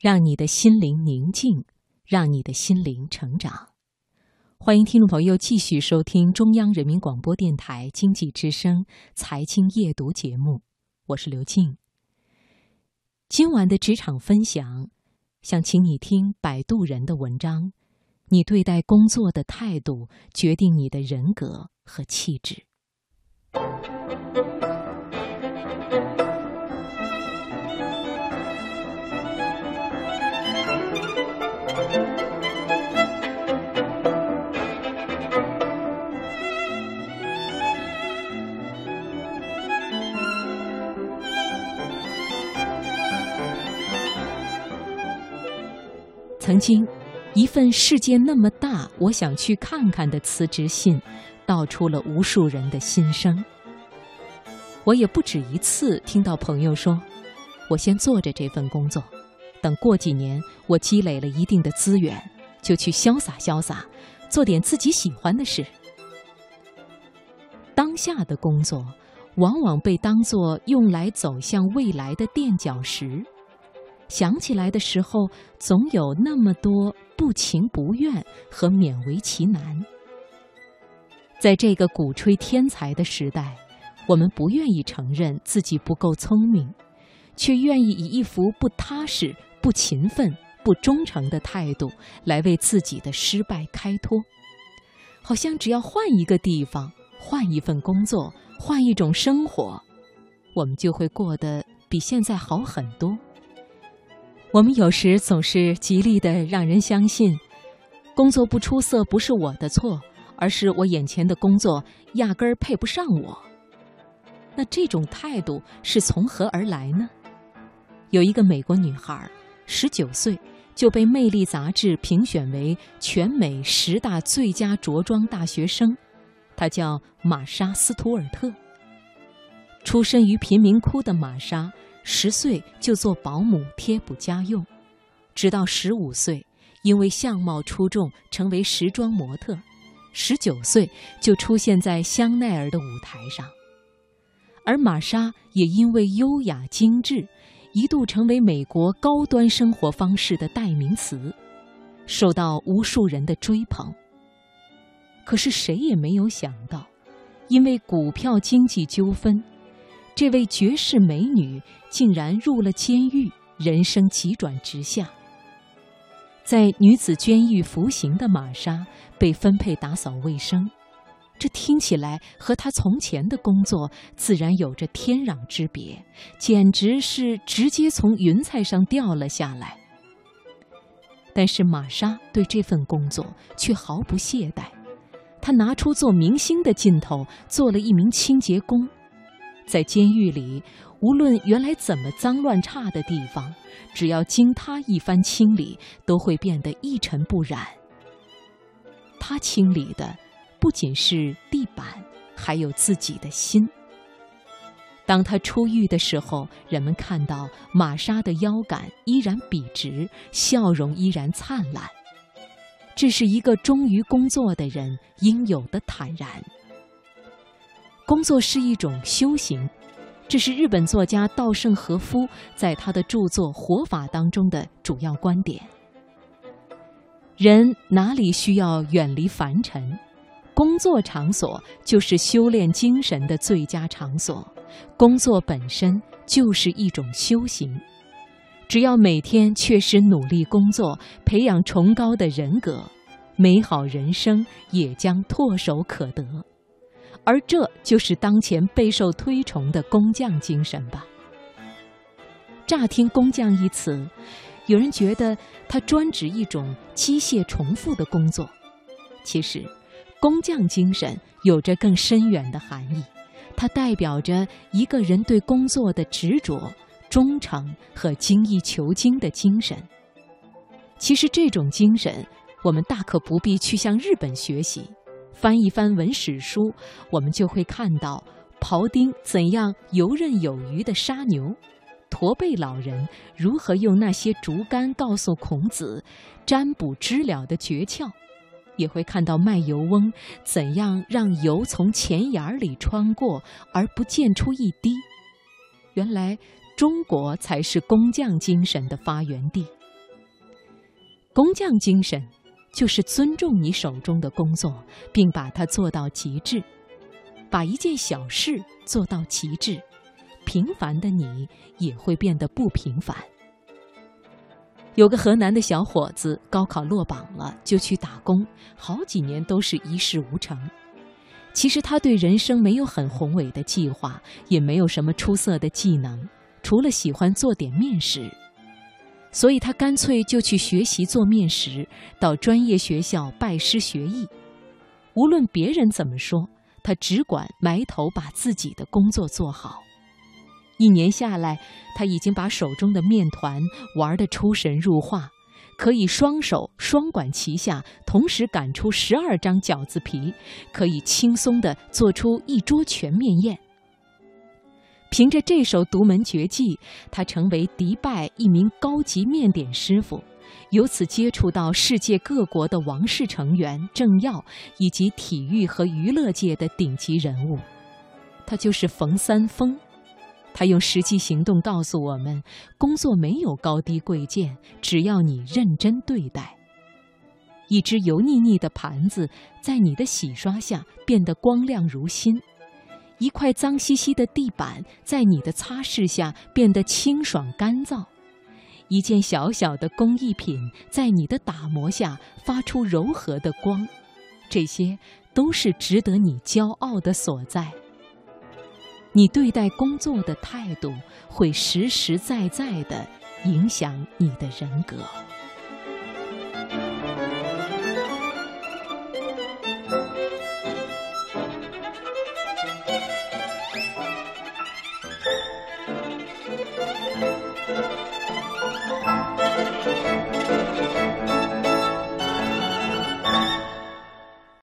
让你的心灵宁静，让你的心灵成长。欢迎听众朋友继续收听中央人民广播电台经济之声财经夜读节目，我是刘静。今晚的职场分享，想请你听摆渡人的文章。你对待工作的态度，决定你的人格和气质。曾经，一份世界那么大，我想去看看的辞职信，道出了无数人的心声。我也不止一次听到朋友说：“我先做着这份工作，等过几年我积累了一定的资源，就去潇洒潇洒，做点自己喜欢的事。”当下的工作，往往被当作用来走向未来的垫脚石。想起来的时候，总有那么多不情不愿和勉为其难。在这个鼓吹天才的时代，我们不愿意承认自己不够聪明，却愿意以一副不踏实、不勤奋、不忠诚的态度来为自己的失败开脱。好像只要换一个地方、换一份工作、换一种生活，我们就会过得比现在好很多。我们有时总是极力的让人相信，工作不出色不是我的错，而是我眼前的工作压根儿配不上我。那这种态度是从何而来呢？有一个美国女孩，十九岁就被《魅力》杂志评选为全美十大最佳着装大学生，她叫玛莎·斯图尔特。出身于贫民窟的玛莎。十岁就做保姆贴补家用，直到十五岁，因为相貌出众成为时装模特，十九岁就出现在香奈儿的舞台上。而玛莎也因为优雅精致，一度成为美国高端生活方式的代名词，受到无数人的追捧。可是谁也没有想到，因为股票经济纠纷。这位绝世美女竟然入了监狱，人生急转直下。在女子监狱服刑的玛莎被分配打扫卫生，这听起来和她从前的工作自然有着天壤之别，简直是直接从云彩上掉了下来。但是玛莎对这份工作却毫不懈怠，她拿出做明星的劲头，做了一名清洁工。在监狱里，无论原来怎么脏乱差的地方，只要经他一番清理，都会变得一尘不染。他清理的不仅是地板，还有自己的心。当他出狱的时候，人们看到玛莎的腰杆依然笔直，笑容依然灿烂。这是一个忠于工作的人应有的坦然。工作是一种修行，这是日本作家稻盛和夫在他的著作《活法》当中的主要观点。人哪里需要远离凡尘？工作场所就是修炼精神的最佳场所。工作本身就是一种修行。只要每天确实努力工作，培养崇高的人格，美好人生也将唾手可得。而这就是当前备受推崇的工匠精神吧。乍听“工匠”一词，有人觉得它专指一种机械重复的工作。其实，工匠精神有着更深远的含义，它代表着一个人对工作的执着、忠诚和精益求精的精神。其实，这种精神，我们大可不必去向日本学习。翻一翻文史书，我们就会看到庖丁怎样游刃有余地杀牛，驼背老人如何用那些竹竿告诉孔子占卜知了的诀窍，也会看到卖油翁怎样让油从钱眼里穿过而不溅出一滴。原来，中国才是工匠精神的发源地。工匠精神，就是尊重你手中的工作，并把它做到极致。把一件小事做到极致，平凡的你也会变得不平凡。有个河南的小伙子，高考落榜了，就去打工，好几年都是一事无成。其实他对人生没有很宏伟的计划，也没有什么出色的技能，除了喜欢做点面食。所以他干脆就去学习做面食，到专业学校拜师学艺。无论别人怎么说，他只管埋头把自己的工作做好。一年下来，他已经把手中的面团玩得出神入化。可以双手双管齐下，同时擀出十二张饺子皮，可以轻松地做出一桌全面宴。凭着这首独门绝技，他成为迪拜一名高级面点师傅，由此接触到世界各国的王室成员、政要以及体育和娱乐界的顶级人物。他就是冯三丰。他用实际行动告诉我们：工作没有高低贵贱，只要你认真对待。一只油腻腻的盘子在你的洗刷下变得光亮如新；一块脏兮兮的地板在你的擦拭下变得清爽干燥；一件小小的工艺品在你的打磨下发出柔和的光。这些都是值得你骄傲的所在。你对待工作的态度，会实实在在地影响你的人格。